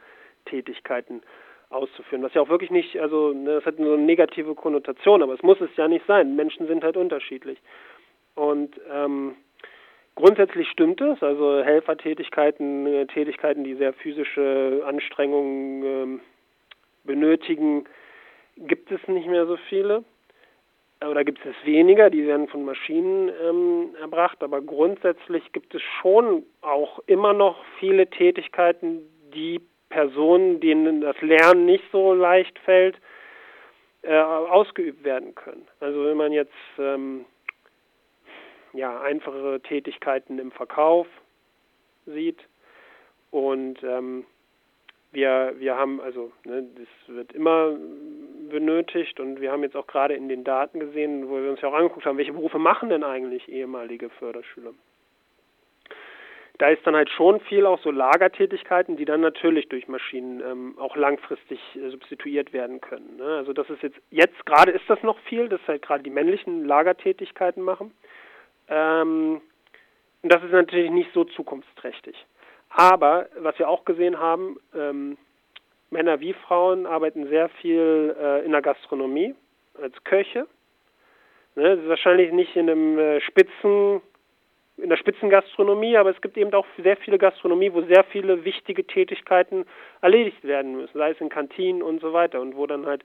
Tätigkeiten auszuführen. Was ja auch wirklich nicht, also ne, das hat nur eine negative Konnotation, aber es muss es ja nicht sein. Menschen sind halt unterschiedlich. Und ähm, Grundsätzlich stimmt es, also Helfertätigkeiten, äh, Tätigkeiten, die sehr physische Anstrengungen ähm, benötigen, gibt es nicht mehr so viele. Oder gibt es weniger, die werden von Maschinen ähm, erbracht, aber grundsätzlich gibt es schon auch immer noch viele Tätigkeiten, die Personen, denen das Lernen nicht so leicht fällt, äh, ausgeübt werden können. Also wenn man jetzt ähm, ja, einfache Tätigkeiten im Verkauf sieht und ähm, wir, wir haben, also ne, das wird immer benötigt und wir haben jetzt auch gerade in den Daten gesehen, wo wir uns ja auch angeguckt haben, welche Berufe machen denn eigentlich ehemalige Förderschüler? Da ist dann halt schon viel auch so Lagertätigkeiten, die dann natürlich durch Maschinen ähm, auch langfristig äh, substituiert werden können. Ne? Also das ist jetzt, jetzt gerade ist das noch viel, dass halt gerade die männlichen Lagertätigkeiten machen. Ähm, das ist natürlich nicht so zukunftsträchtig. Aber was wir auch gesehen haben, ähm, Männer wie Frauen arbeiten sehr viel äh, in der Gastronomie als Köche. Ne, das ist wahrscheinlich nicht in einem äh, Spitzen, in der Spitzengastronomie, aber es gibt eben auch sehr viele Gastronomie, wo sehr viele wichtige Tätigkeiten erledigt werden müssen, sei es in Kantinen und so weiter und wo dann halt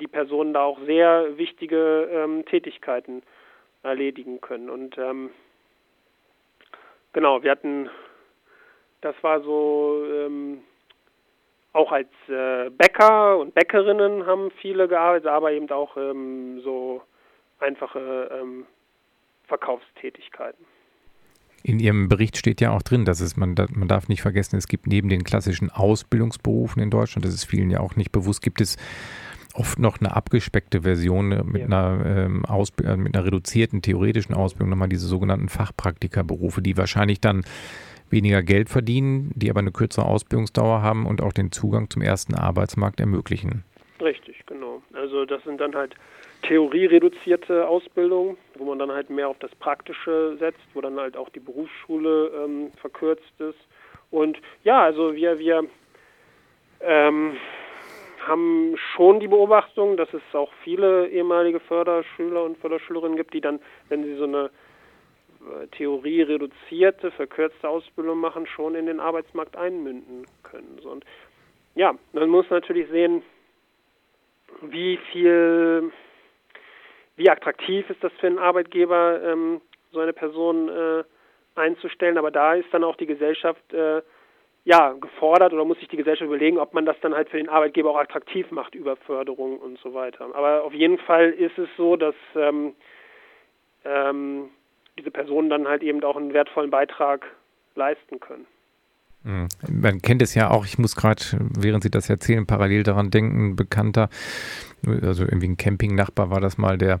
die Personen da auch sehr wichtige ähm, Tätigkeiten erledigen können. Und ähm, genau, wir hatten das war so, ähm, auch als äh, Bäcker und Bäckerinnen haben viele gearbeitet, aber eben auch ähm, so einfache ähm, Verkaufstätigkeiten. In Ihrem Bericht steht ja auch drin, dass es, man, man darf nicht vergessen, es gibt neben den klassischen Ausbildungsberufen in Deutschland, das ist vielen ja auch nicht bewusst, gibt es oft noch eine abgespeckte Version mit, ja. einer, ähm, äh, mit einer reduzierten theoretischen Ausbildung, nochmal diese sogenannten Fachpraktikerberufe, die wahrscheinlich dann weniger Geld verdienen, die aber eine kürzere Ausbildungsdauer haben und auch den Zugang zum ersten Arbeitsmarkt ermöglichen. Richtig, genau. Also das sind dann halt theoriereduzierte Ausbildungen, wo man dann halt mehr auf das Praktische setzt, wo dann halt auch die Berufsschule ähm, verkürzt ist. Und ja, also wir, wir ähm, haben schon die Beobachtung, dass es auch viele ehemalige Förderschüler und Förderschülerinnen gibt, die dann, wenn sie so eine äh, Theorie reduzierte, verkürzte Ausbildung machen, schon in den Arbeitsmarkt einmünden können. Und ja, man muss natürlich sehen, wie viel, wie attraktiv ist das für einen Arbeitgeber, ähm, so eine Person äh, einzustellen. Aber da ist dann auch die Gesellschaft äh, ja gefordert oder muss sich die Gesellschaft überlegen, ob man das dann halt für den Arbeitgeber auch attraktiv macht über Förderung und so weiter. Aber auf jeden Fall ist es so, dass ähm, ähm, diese Personen dann halt eben auch einen wertvollen Beitrag leisten können. Mhm. Man kennt es ja auch, ich muss gerade, während Sie das erzählen, parallel daran denken, bekannter, also irgendwie ein Camping-Nachbar war das mal, der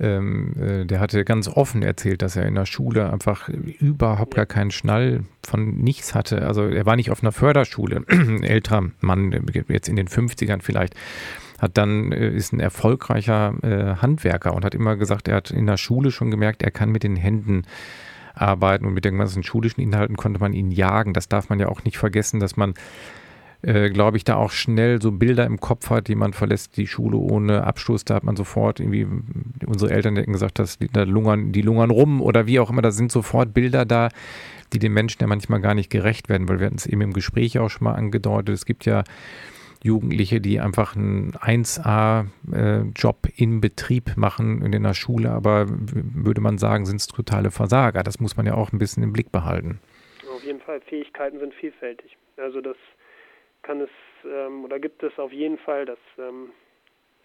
ähm, äh, der hatte ganz offen erzählt, dass er in der Schule einfach überhaupt gar keinen Schnall von nichts hatte. Also er war nicht auf einer Förderschule, älterer Mann, jetzt in den 50ern vielleicht hat dann, äh, ist ein erfolgreicher äh, Handwerker und hat immer gesagt, er hat in der Schule schon gemerkt, er kann mit den Händen arbeiten und mit den ganzen schulischen Inhalten konnte man ihn jagen. Das darf man ja auch nicht vergessen, dass man äh, glaube ich, da auch schnell so Bilder im Kopf hat, die man verlässt die Schule ohne Abschluss. Da hat man sofort irgendwie, unsere Eltern hätten gesagt, dass die, da lungern, die lungern rum oder wie auch immer. Da sind sofort Bilder da, die den Menschen ja manchmal gar nicht gerecht werden, weil wir hatten es eben im Gespräch auch schon mal angedeutet. Es gibt ja Jugendliche, die einfach einen 1A-Job äh, im Betrieb machen in der Schule, aber würde man sagen, sind es totale Versager. Das muss man ja auch ein bisschen im Blick behalten. Auf jeden Fall, Fähigkeiten sind vielfältig. Also das kann es ähm, oder gibt es auf jeden Fall, dass ähm,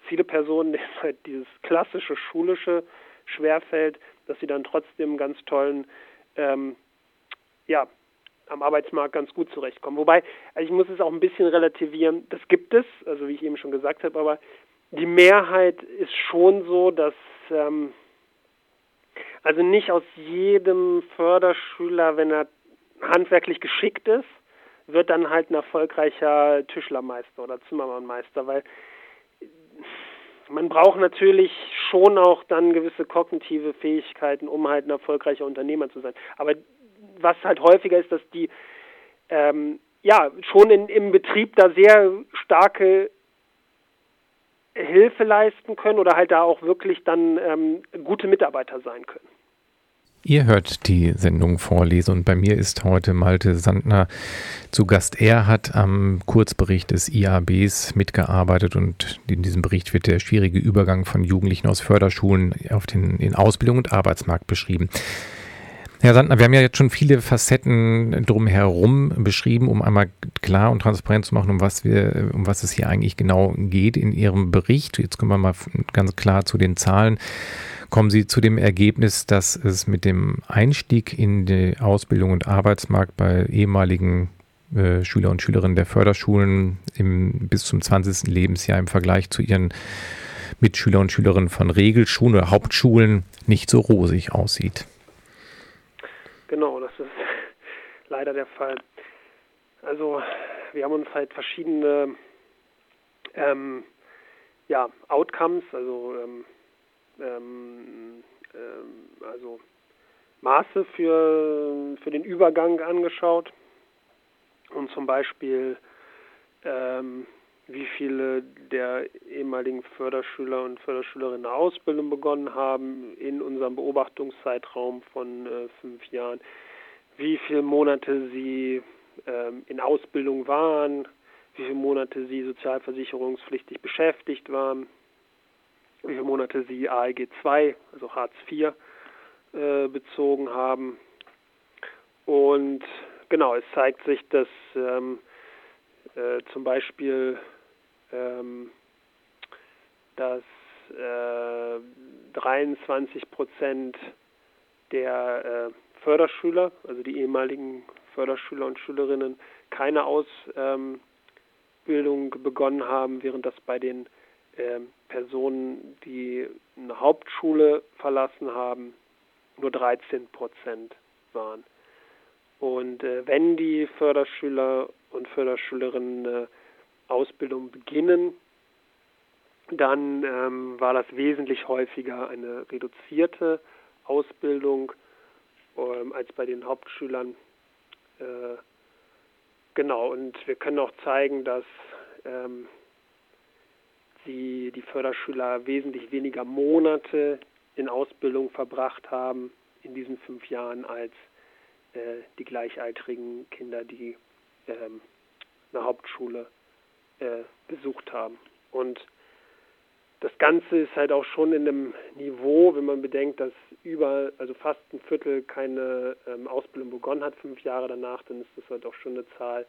viele Personen, denen halt dieses klassische schulische schwerfällt, dass sie dann trotzdem ganz tollen ähm, ja, am Arbeitsmarkt ganz gut zurechtkommen. Wobei, also ich muss es auch ein bisschen relativieren, das gibt es, also wie ich eben schon gesagt habe, aber die Mehrheit ist schon so, dass ähm, also nicht aus jedem Förderschüler, wenn er handwerklich geschickt ist, wird dann halt ein erfolgreicher Tischlermeister oder Zimmermannmeister, weil man braucht natürlich schon auch dann gewisse kognitive Fähigkeiten, um halt ein erfolgreicher Unternehmer zu sein. Aber was halt häufiger ist, dass die ähm, ja schon in, im Betrieb da sehr starke Hilfe leisten können oder halt da auch wirklich dann ähm, gute Mitarbeiter sein können. Ihr hört die Sendung Vorlese und bei mir ist heute Malte Sandner zu Gast. Er hat am Kurzbericht des IABs mitgearbeitet und in diesem Bericht wird der schwierige Übergang von Jugendlichen aus Förderschulen auf den, den Ausbildung und Arbeitsmarkt beschrieben. Herr Sandner, wir haben ja jetzt schon viele Facetten drumherum beschrieben, um einmal klar und transparent zu machen, um was wir, um was es hier eigentlich genau geht in Ihrem Bericht. Jetzt kommen wir mal ganz klar zu den Zahlen kommen Sie zu dem Ergebnis, dass es mit dem Einstieg in die Ausbildung und Arbeitsmarkt bei ehemaligen äh, Schüler und Schülerinnen der Förderschulen im, bis zum 20. Lebensjahr im Vergleich zu ihren Mitschüler und Schülerinnen von Regelschulen oder Hauptschulen nicht so rosig aussieht. Genau, das ist leider der Fall. Also wir haben uns halt verschiedene ähm, ja, Outcomes, also ähm, ähm, ähm, also Maße für, für den Übergang angeschaut und zum Beispiel ähm, wie viele der ehemaligen Förderschüler und Förderschülerinnen Ausbildung begonnen haben in unserem Beobachtungszeitraum von äh, fünf Jahren, wie viele Monate sie ähm, in Ausbildung waren, wie viele Monate sie sozialversicherungspflichtig beschäftigt waren, wie viele Monate sie ALG 2, also Hartz IV, äh, bezogen haben. Und genau, es zeigt sich, dass ähm, äh, zum Beispiel ähm, dass äh, 23 Prozent der äh, Förderschüler, also die ehemaligen Förderschüler und Schülerinnen, keine Ausbildung begonnen haben, während das bei den äh, Personen, die eine Hauptschule verlassen haben, nur 13 Prozent waren. Und äh, wenn die Förderschüler und Förderschülerinnen eine Ausbildung beginnen, dann ähm, war das wesentlich häufiger eine reduzierte Ausbildung ähm, als bei den Hauptschülern. Äh, genau, und wir können auch zeigen, dass ähm, die, die Förderschüler wesentlich weniger Monate in Ausbildung verbracht haben in diesen fünf Jahren als äh, die gleichaltrigen Kinder, die ähm, eine Hauptschule äh, besucht haben. Und das Ganze ist halt auch schon in einem Niveau, wenn man bedenkt, dass über, also fast ein Viertel keine ähm, Ausbildung begonnen hat, fünf Jahre danach, dann ist das halt auch schon eine Zahl,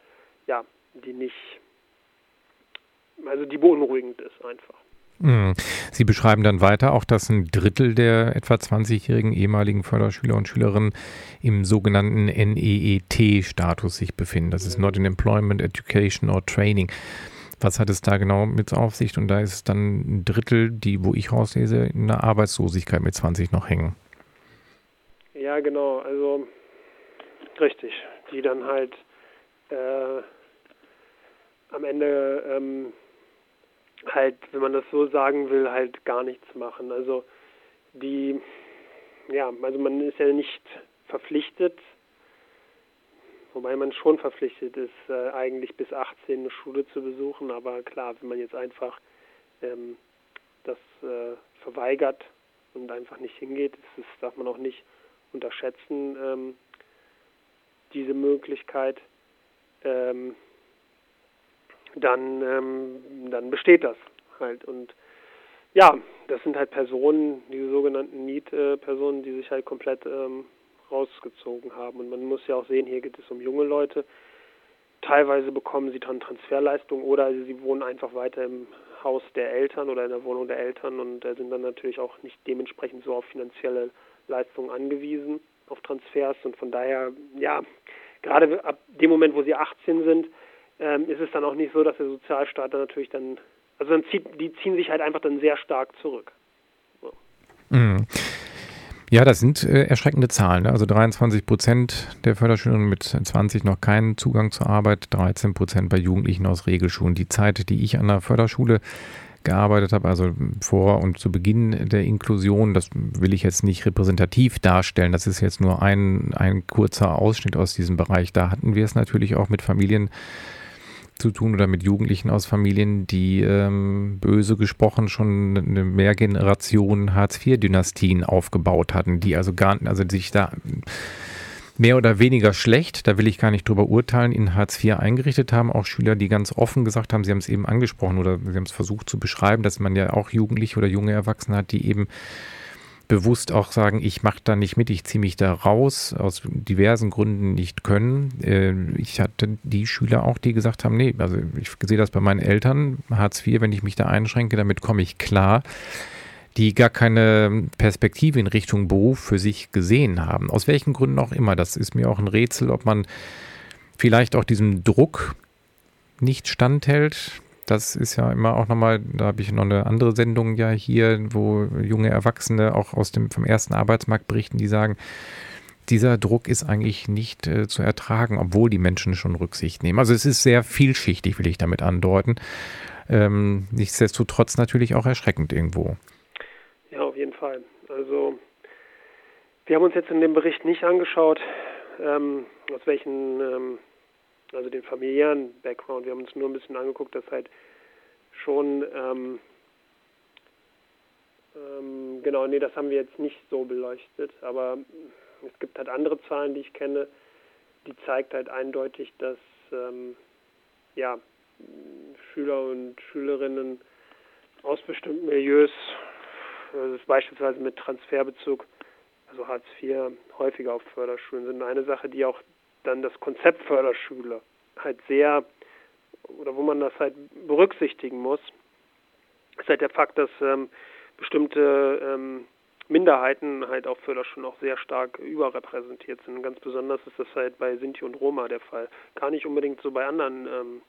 ja, die nicht also die beunruhigend ist einfach. Hm. Sie beschreiben dann weiter auch, dass ein Drittel der etwa 20-jährigen ehemaligen Förderschüler und Schülerinnen im sogenannten NEET-Status sich befinden. Das ist Not in Employment, Education or Training. Was hat es da genau mit auf sich? Und da ist es dann ein Drittel, die, wo ich rauslese, in der Arbeitslosigkeit mit 20 noch hängen. Ja, genau. Also richtig. Die dann halt äh, am Ende ähm, halt, wenn man das so sagen will, halt gar nichts machen. Also die, ja, also man ist ja nicht verpflichtet, wobei man schon verpflichtet ist, äh, eigentlich bis 18 eine Schule zu besuchen, aber klar, wenn man jetzt einfach ähm, das äh, verweigert und einfach nicht hingeht, das darf man auch nicht unterschätzen, ähm, diese Möglichkeit. Ähm, dann, ähm, dann besteht das halt. Und ja, das sind halt Personen, diese sogenannten Need-Personen, die sich halt komplett ähm, rausgezogen haben. Und man muss ja auch sehen, hier geht es um junge Leute. Teilweise bekommen sie dann Transferleistungen oder sie wohnen einfach weiter im Haus der Eltern oder in der Wohnung der Eltern und sind dann natürlich auch nicht dementsprechend so auf finanzielle Leistungen angewiesen, auf Transfers. Und von daher, ja, gerade ab dem Moment, wo sie 18 sind, ähm, ist es dann auch nicht so, dass der Sozialstaat dann natürlich dann, also dann zieht, die ziehen sich halt einfach dann sehr stark zurück. So. Mhm. Ja, das sind äh, erschreckende Zahlen. Ne? Also 23 Prozent der Förderschülerinnen mit 20 noch keinen Zugang zur Arbeit, 13 Prozent bei Jugendlichen aus Regelschulen. Die Zeit, die ich an der Förderschule gearbeitet habe, also vor und zu Beginn der Inklusion, das will ich jetzt nicht repräsentativ darstellen. Das ist jetzt nur ein, ein kurzer Ausschnitt aus diesem Bereich. Da hatten wir es natürlich auch mit Familien zu tun oder mit Jugendlichen aus Familien, die ähm, böse gesprochen schon eine Mehrgeneration Hartz-IV-Dynastien aufgebaut hatten, die also gar, also sich da mehr oder weniger schlecht, da will ich gar nicht drüber urteilen, in Hartz IV eingerichtet haben. Auch Schüler, die ganz offen gesagt haben, sie haben es eben angesprochen oder sie haben es versucht zu beschreiben, dass man ja auch Jugendliche oder junge Erwachsene hat, die eben bewusst auch sagen, ich mache da nicht mit, ich ziehe mich da raus, aus diversen Gründen nicht können. Äh, ich hatte die Schüler auch, die gesagt haben, nee, also ich sehe das bei meinen Eltern, Hartz IV, wenn ich mich da einschränke, damit komme ich klar die gar keine Perspektive in Richtung Beruf für sich gesehen haben. Aus welchen Gründen auch immer. Das ist mir auch ein Rätsel, ob man vielleicht auch diesem Druck nicht standhält. Das ist ja immer auch nochmal, da habe ich noch eine andere Sendung ja hier, wo junge Erwachsene auch aus dem vom ersten Arbeitsmarkt berichten, die sagen, dieser Druck ist eigentlich nicht äh, zu ertragen, obwohl die Menschen schon Rücksicht nehmen. Also es ist sehr vielschichtig, will ich damit andeuten. Ähm, nichtsdestotrotz natürlich auch erschreckend irgendwo. Ja, auf jeden Fall. Also wir haben uns jetzt in dem Bericht nicht angeschaut, ähm, aus welchen, ähm, also den familiären Background. Wir haben uns nur ein bisschen angeguckt, dass halt schon, ähm, ähm, genau, nee, das haben wir jetzt nicht so beleuchtet, aber es gibt halt andere Zahlen, die ich kenne, die zeigt halt eindeutig, dass ähm, ja, Schüler und Schülerinnen aus bestimmten Milieus das ist beispielsweise mit Transferbezug, also Hartz IV, häufiger auf Förderschulen sind. Eine Sache, die auch dann das Konzept Förderschule halt sehr, oder wo man das halt berücksichtigen muss, ist halt der Fakt, dass ähm, bestimmte ähm, Minderheiten halt auf Förderschulen auch sehr stark überrepräsentiert sind. ganz besonders ist das halt bei Sinti und Roma der Fall. Gar nicht unbedingt so bei anderen ähm,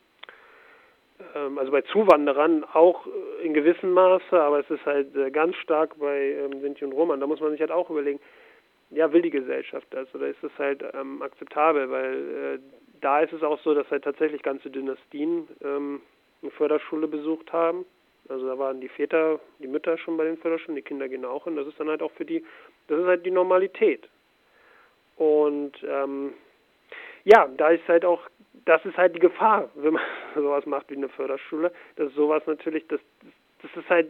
ähm, also bei Zuwanderern auch äh, in gewissem Maße, aber es ist halt äh, ganz stark bei ähm, Sinti und Roman. Da muss man sich halt auch überlegen, ja, will die Gesellschaft das oder ist das halt ähm, akzeptabel? Weil äh, da ist es auch so, dass halt tatsächlich ganze Dynastien ähm, eine Förderschule besucht haben. Also da waren die Väter, die Mütter schon bei den Förderschulen, die Kinder gehen auch hin. Das ist dann halt auch für die, das ist halt die Normalität. Und ähm, ja, da ist halt auch das ist halt die Gefahr, wenn man sowas macht wie eine Förderschule, dass sowas natürlich, das, das ist halt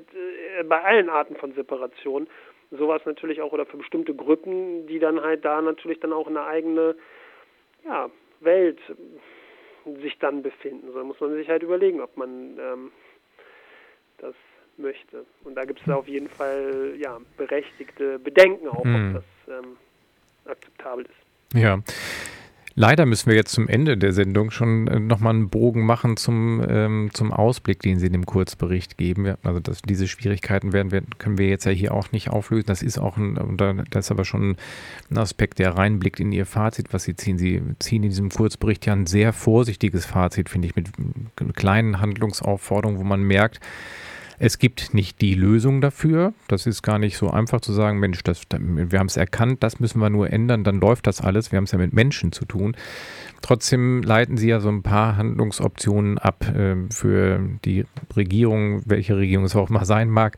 äh, bei allen Arten von Separation, sowas natürlich auch oder für bestimmte Gruppen, die dann halt da natürlich dann auch eine eigene ja, Welt sich dann befinden. So muss man sich halt überlegen, ob man ähm, das möchte. Und da gibt es auf jeden Fall ja berechtigte Bedenken auch, hm. ob das ähm, akzeptabel ist. Ja. Leider müssen wir jetzt zum Ende der Sendung schon äh, nochmal einen Bogen machen zum, ähm, zum Ausblick, den Sie in dem Kurzbericht geben. Also das, diese Schwierigkeiten werden wir, können wir jetzt ja hier auch nicht auflösen. Das ist auch ein, das ist aber schon ein Aspekt, der reinblickt in Ihr Fazit, was Sie ziehen. Sie ziehen in diesem Kurzbericht ja ein sehr vorsichtiges Fazit, finde ich, mit kleinen Handlungsaufforderungen, wo man merkt, es gibt nicht die Lösung dafür. Das ist gar nicht so einfach zu sagen, Mensch, das, wir haben es erkannt, das müssen wir nur ändern, dann läuft das alles. Wir haben es ja mit Menschen zu tun. Trotzdem leiten Sie ja so ein paar Handlungsoptionen ab äh, für die Regierung, welche Regierung es auch mal sein mag,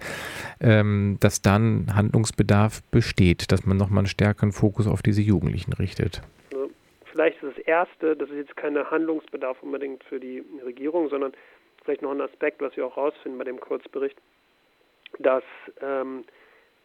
ähm, dass dann Handlungsbedarf besteht, dass man nochmal einen stärkeren Fokus auf diese Jugendlichen richtet. Vielleicht ist das Erste, das ist jetzt kein Handlungsbedarf unbedingt für die Regierung, sondern vielleicht noch ein Aspekt, was wir auch rausfinden bei dem Kurzbericht, dass ähm,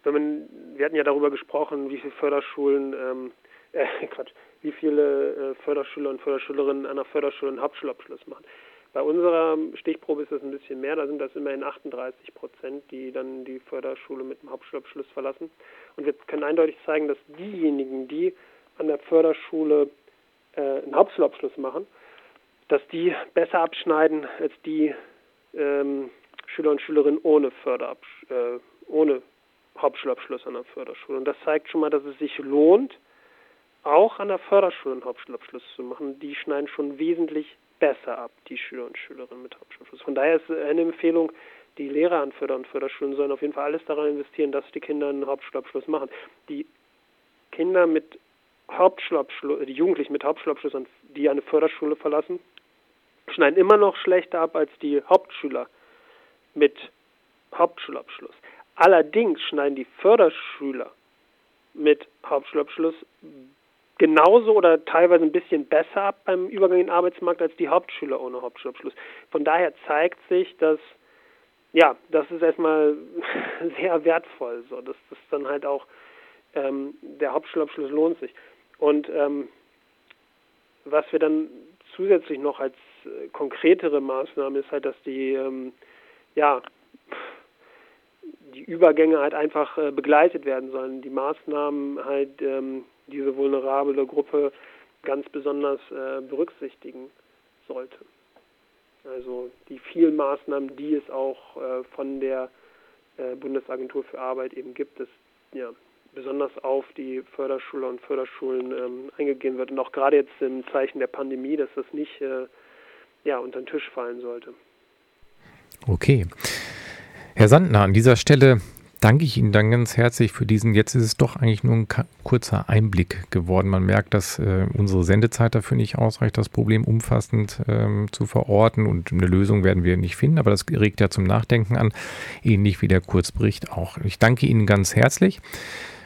wenn man, wir hatten ja darüber gesprochen, wie viele Förderschulen, ähm, äh, Quatsch, wie viele äh, Förderschüler und Förderschülerinnen an der Förderschule einen Hauptschulabschluss machen. Bei unserer Stichprobe ist das ein bisschen mehr, da sind das immerhin 38 Prozent, die dann die Förderschule mit einem Hauptschulabschluss verlassen. Und wir können eindeutig zeigen, dass diejenigen, die an der Förderschule äh, einen Hauptschulabschluss machen, dass die besser abschneiden als die ähm, Schüler und Schülerinnen ohne Förderabsch äh, ohne Hauptschulabschluss an der Förderschule. Und das zeigt schon mal, dass es sich lohnt, auch an der Förderschule einen Hauptschulabschluss zu machen. Die schneiden schon wesentlich besser ab, die Schüler und Schülerinnen mit Hauptschulabschluss. Von daher ist eine Empfehlung, die Lehrer an Förder- und Förderschulen sollen auf jeden Fall alles daran investieren, dass die Kinder einen Hauptschulabschluss machen. Die Kinder mit Hauptschulabschluss, die Jugendlichen mit Hauptschulabschluss, die eine Förderschule verlassen, schneiden immer noch schlechter ab als die Hauptschüler mit Hauptschulabschluss. Allerdings schneiden die Förderschüler mit Hauptschulabschluss genauso oder teilweise ein bisschen besser ab beim Übergang in den Arbeitsmarkt als die Hauptschüler ohne Hauptschulabschluss. Von daher zeigt sich, dass ja, das ist erstmal sehr wertvoll. So, dass das dann halt auch ähm, der Hauptschulabschluss lohnt sich. Und ähm, was wir dann zusätzlich noch als konkretere Maßnahme ist halt, dass die ähm, ja die Übergänge halt einfach äh, begleitet werden sollen. Die Maßnahmen halt ähm, diese vulnerable Gruppe ganz besonders äh, berücksichtigen sollte. Also die vielen Maßnahmen, die es auch äh, von der äh, Bundesagentur für Arbeit eben gibt, ist ja besonders auf die Förderschüler und Förderschulen ähm, eingegangen wird und auch gerade jetzt im Zeichen der Pandemie, dass das nicht äh, ja unter den Tisch fallen sollte. Okay. Herr Sandner, an dieser Stelle danke ich Ihnen dann ganz herzlich für diesen. Jetzt ist es doch eigentlich nur ein kurzer Einblick geworden. Man merkt, dass äh, unsere Sendezeit dafür nicht ausreicht, das Problem umfassend ähm, zu verorten. Und eine Lösung werden wir nicht finden, aber das regt ja zum Nachdenken an, ähnlich wie der Kurzbericht auch. Ich danke Ihnen ganz herzlich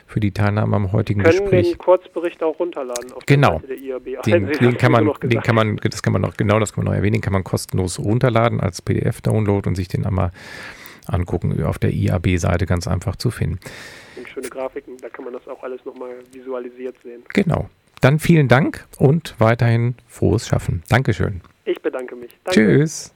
für die Teilnahme am heutigen Können Gespräch. den Kurzbericht auch runterladen auf genau. der IAB. Den, den kann man, den kann man, das kann man noch, genau, das kann man noch erwähnen, den kann man kostenlos runterladen als PDF-Download und sich den einmal angucken, auf der IAB-Seite ganz einfach zu finden. Und schöne Grafiken, da kann man das auch alles nochmal visualisiert sehen. Genau. Dann vielen Dank und weiterhin frohes Schaffen. Dankeschön. Ich bedanke mich. Danke. Tschüss.